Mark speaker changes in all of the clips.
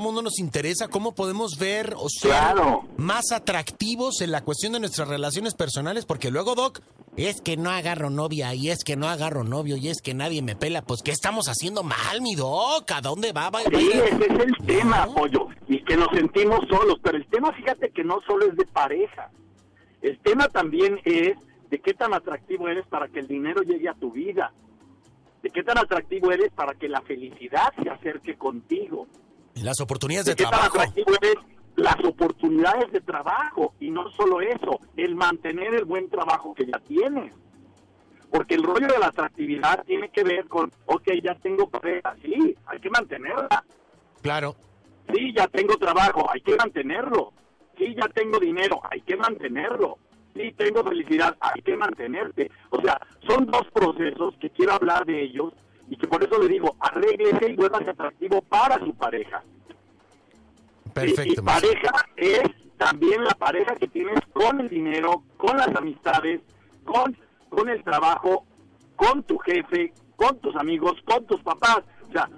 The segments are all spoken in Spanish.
Speaker 1: mundo nos interesa cómo podemos ver o ser
Speaker 2: Claro.
Speaker 1: más atractivos en la cuestión de nuestras relaciones personales, porque luego, Doc, es que no agarro novia, y es que no agarro novio, y es que nadie me pela. Pues, ¿qué estamos haciendo mal, mi Doc? ¿A dónde va? va, va-
Speaker 2: Sí, ese es el tema,
Speaker 1: No.
Speaker 2: pollo. Y que nos sentimos solos. Pero el tema, fíjate que no solo es de pareja. El tema también es de qué tan atractivo eres para que el dinero llegue a tu vida. De qué tan atractivo eres para que la felicidad se acerque contigo.
Speaker 1: Las oportunidades
Speaker 2: de
Speaker 1: trabajo.
Speaker 2: las oportunidades de trabajo. Y no solo eso, el mantener el buen trabajo que ya tienes. Porque el rollo de la atractividad tiene que ver con, ok, ya tengo pareja, sí, hay que mantenerla.
Speaker 1: Claro.
Speaker 2: Sí, ya tengo trabajo, hay que mantenerlo. Sí, ya tengo dinero, hay que mantenerlo. Sí, tengo felicidad, hay que mantenerte. O sea, son dos procesos que quiero hablar de ellos que por eso le digo, arréglese y vuélvase atractivo para su pareja. Y,
Speaker 1: Perfecto.
Speaker 2: y pareja es también la pareja que tienes con el dinero, con las amistades, con, con el trabajo, con tu jefe, con tus amigos, con tus papás. O sea,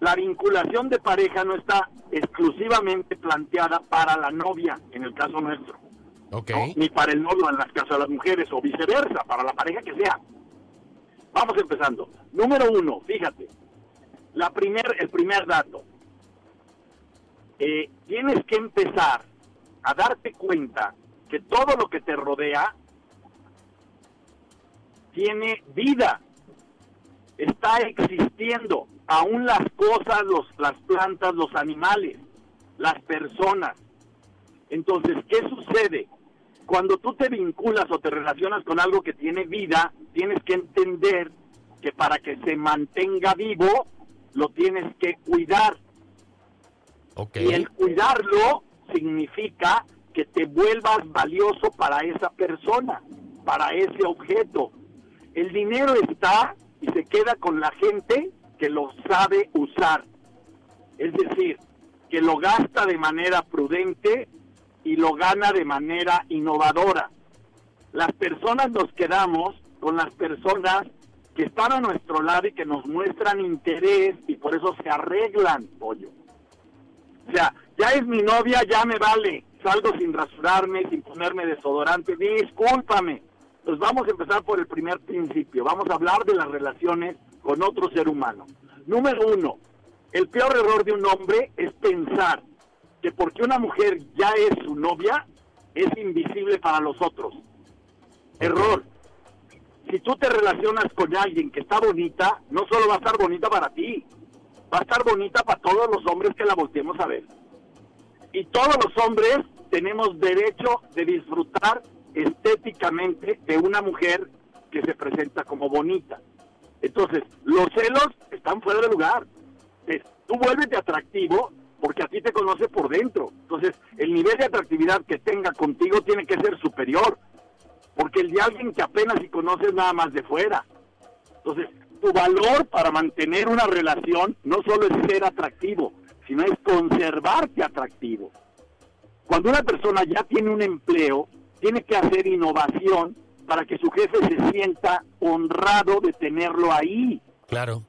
Speaker 2: la vinculación de pareja no está exclusivamente planteada para la novia, en el caso nuestro, ni para el novio en las casas de las mujeres, o viceversa, para la pareja que sea. Vamos empezando. Número uno, fíjate, la primer, el primer dato. Eh, tienes que empezar a darte cuenta que todo lo que te rodea tiene vida, está existiendo, aún las cosas, los, las plantas, los animales, las personas. Entonces, ¿qué sucede? Cuando tú te vinculas o te relacionas con algo que tiene vida, tienes que entender que para que se mantenga vivo, lo tienes que cuidar. Y el cuidarlo significa que te vuelvas valioso para esa persona, para ese objeto. El dinero está y se queda con la gente que lo sabe usar. Es decir, que lo gasta de manera prudente y lo gana de manera innovadora. Las personas nos quedamos con las personas que están a nuestro lado y que nos muestran interés y por eso se arreglan, pollo. O sea, ya es mi novia, ya me vale. Salgo sin rasurarme, sin ponerme desodorante. Discúlpame. Pues vamos a empezar por el primer principio. Vamos a hablar de las relaciones con otro ser humano. Número uno, el peor error de un hombre es pensar que porque una mujer ya es su novia, es invisible para los otros. Error. Si tú te relacionas con alguien que está bonita, no solo va a estar bonita para ti, va a estar bonita para todos los hombres que la volteemos a ver. Y todos los hombres tenemos derecho de disfrutar estéticamente de una mujer que se presenta como bonita. Entonces, los celos están fuera de lugar. Tú vuélvete atractivo porque a ti te conoce por dentro. Entonces, el nivel de atractividad que tenga contigo tiene que ser superior. Porque el de alguien que apenas si conoces nada más de fuera. Entonces, tu valor para mantener una relación no solo es ser atractivo, sino es conservarte atractivo. Cuando una persona ya tiene un empleo, tiene que hacer innovación para que su jefe se sienta honrado de tenerlo ahí.
Speaker 1: Claro.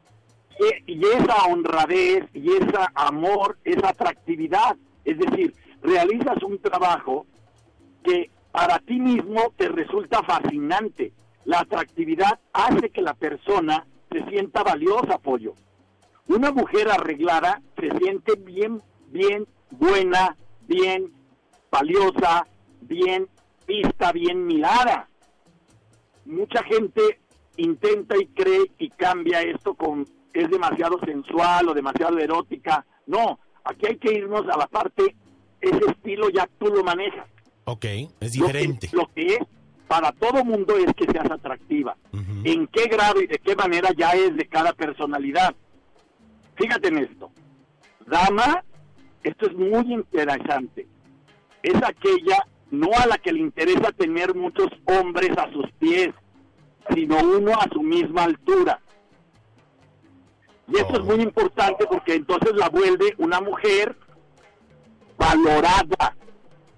Speaker 2: Y, y esa honradez y ese amor, esa atractividad. Es decir, realizas un trabajo que para ti mismo te resulta fascinante. La atractividad hace que la persona se sienta valiosa, pollo. Una mujer arreglada se siente bien, bien buena, bien valiosa, bien vista, bien mirada. Mucha gente intenta y cree y cambia esto con es demasiado sensual o demasiado erótica. No, aquí hay que irnos a la parte, ese estilo ya tú lo manejas.
Speaker 1: Ok. Es
Speaker 2: Lo que-
Speaker 1: diferente.
Speaker 2: Lo que, es para todo mundo es que seas atractiva. En qué grado y de qué manera ya es de cada personalidad. Fíjate en esto. Dama, esto es muy interesante. Es aquella no a la que le interesa tener muchos hombres a sus pies, sino uno a su misma altura. Y esto
Speaker 1: Oh.
Speaker 2: es muy importante porque entonces la vuelve una mujer valorada.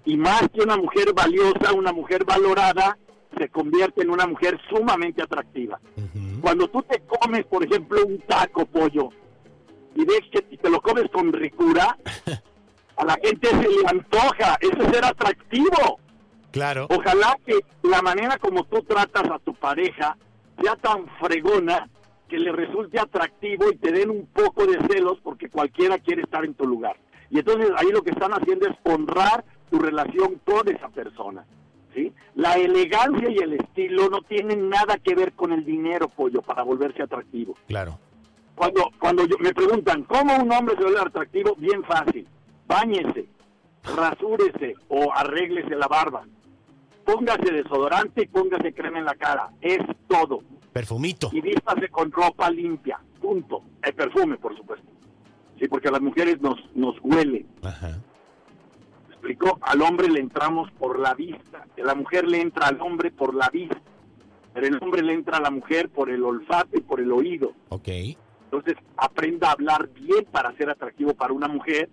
Speaker 2: Y más que una mujer valiosa, una mujer valorada se convierte en una mujer sumamente atractiva.
Speaker 1: Ujú.
Speaker 2: Cuando tú te comes, por ejemplo, un taco pollo y ves que te lo comes con ricura, a la gente se le antoja. Eso es ser atractivo.
Speaker 1: Claro.
Speaker 2: Ojalá que la manera como tú tratas a tu pareja sea tan fregona que le resulte atractivo y te den un poco de celos porque cualquiera quiere estar en tu lugar. Y entonces ahí lo que están haciendo es honrar tu relación con esa persona. ¿sí? La elegancia y el estilo no tienen nada que ver con el dinero, pollo, para volverse atractivo.
Speaker 1: Claro.
Speaker 2: Cuando, cuando yo- me preguntan, ¿cómo un hombre se vuelve atractivo? Bien fácil. Báñese, rasúrese o arréglese la barba. Póngase desodorante y póngase crema en la cara. Es todo.
Speaker 1: Perfumito.
Speaker 2: Y vístase con ropa limpia. Punto. El perfume, por supuesto. Sí, porque a las mujeres nos, nos huele.
Speaker 1: Ajá.
Speaker 2: ¿Me explicó? Al hombre le entramos por la vista. La mujer le entra al hombre por la vista. Pero el hombre le entra a la mujer por el olfato y por el oído.
Speaker 1: Ok.
Speaker 2: Entonces, aprenda a hablar bien para ser atractivo para una mujer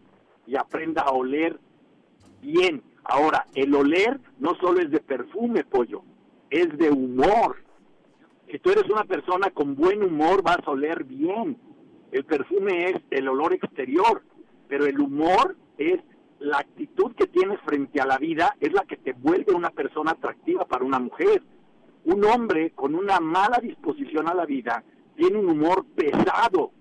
Speaker 2: y aprenda a oler bien. Ahora, el oler no solo es de perfume, pollo, es de humor. Si tú eres una persona con buen humor, vas a oler bien. El perfume es el olor exterior, pero el humor es la actitud que tienes frente a la vida, es la que te vuelve una persona atractiva para una mujer. Un hombre con una mala disposición a la vida tiene un humor pesado.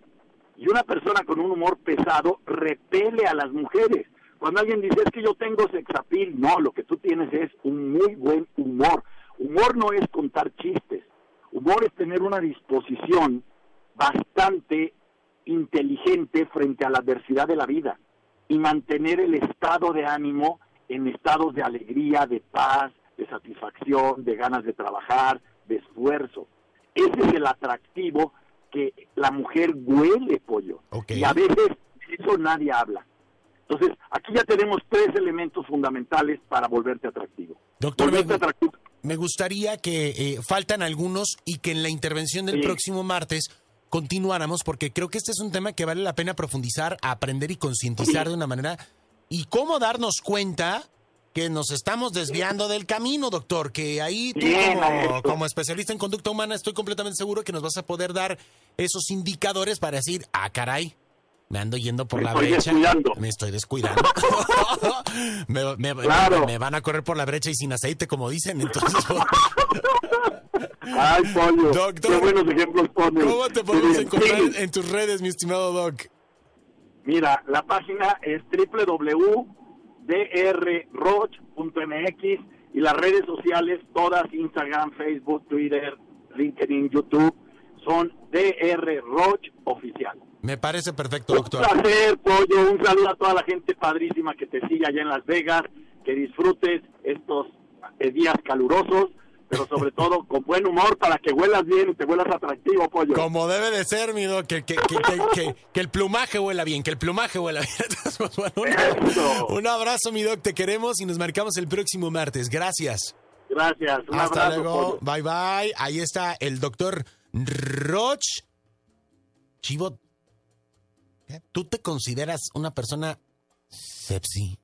Speaker 2: Y una persona con un humor pesado repele a las mujeres. Cuando alguien dice es que yo tengo sexapil, no, lo que tú tienes es un muy buen humor. Humor no es contar chistes. Humor es tener una disposición bastante inteligente frente a la adversidad de la vida y mantener el estado de ánimo en estados de alegría, de paz, de satisfacción, de ganas de trabajar, de esfuerzo. Ese es el atractivo que la mujer huele, pollo. Y a veces eso nadie habla. Entonces, aquí ya tenemos tres elementos fundamentales para volverte atractivo.
Speaker 1: Doctor,
Speaker 2: Volverte
Speaker 1: me-
Speaker 2: atractivo.
Speaker 1: Me gustaría que eh, faltan algunos y que en la intervención del
Speaker 2: Sí.
Speaker 1: próximo martes continuáramos, porque creo que este es un tema que vale la pena profundizar, aprender y concientizar de una manera. Y cómo darnos cuenta que nos estamos desviando del camino, doctor. Que ahí tú, como especialista en conducta humana, estoy completamente seguro que nos vas a poder dar esos indicadores para decir, ah, caray. Me ando yendo por
Speaker 2: Me
Speaker 1: la
Speaker 2: estoy
Speaker 1: brecha.
Speaker 2: descuidando.
Speaker 1: Me estoy descuidando. me, me-
Speaker 2: Claro.
Speaker 1: me van a correr por la brecha y sin aceite, como dicen. Entonces,
Speaker 2: Ay, pollo.
Speaker 1: Doctor,
Speaker 2: Qué buenos ejemplos pones.
Speaker 1: ¿cómo te podemos encontrar
Speaker 2: sí.
Speaker 1: en tus redes, mi estimado Doc?
Speaker 2: Mira, la página es www.drroch.mx y las redes sociales, todas, Instagram, Facebook, Twitter, LinkedIn, YouTube, son DR Roch Oficial.
Speaker 1: Me parece perfecto,
Speaker 2: Un
Speaker 1: doctor.
Speaker 2: placer, Pollo. Un saludo a toda la gente padrísima que te sigue allá en Las Vegas. Que disfrutes estos eh, días calurosos, pero sobre todo con buen humor para que huelas bien y te huelas atractivo, Pollo.
Speaker 1: Como debe de ser, mi Doc, que, que, que, que- el plumaje huela bien, que el plumaje huela bien. Pues, bueno, un, un abrazo, mi Doc, te queremos y nos marcamos el próximo martes. Gracias.
Speaker 2: Gracias. Un
Speaker 1: Hasta
Speaker 2: abrazo,
Speaker 1: luego.
Speaker 2: Pollo.
Speaker 1: Bye, bye. Ahí está el doctor Roch. Chivo, ¿tú te consideras una persona sepsi?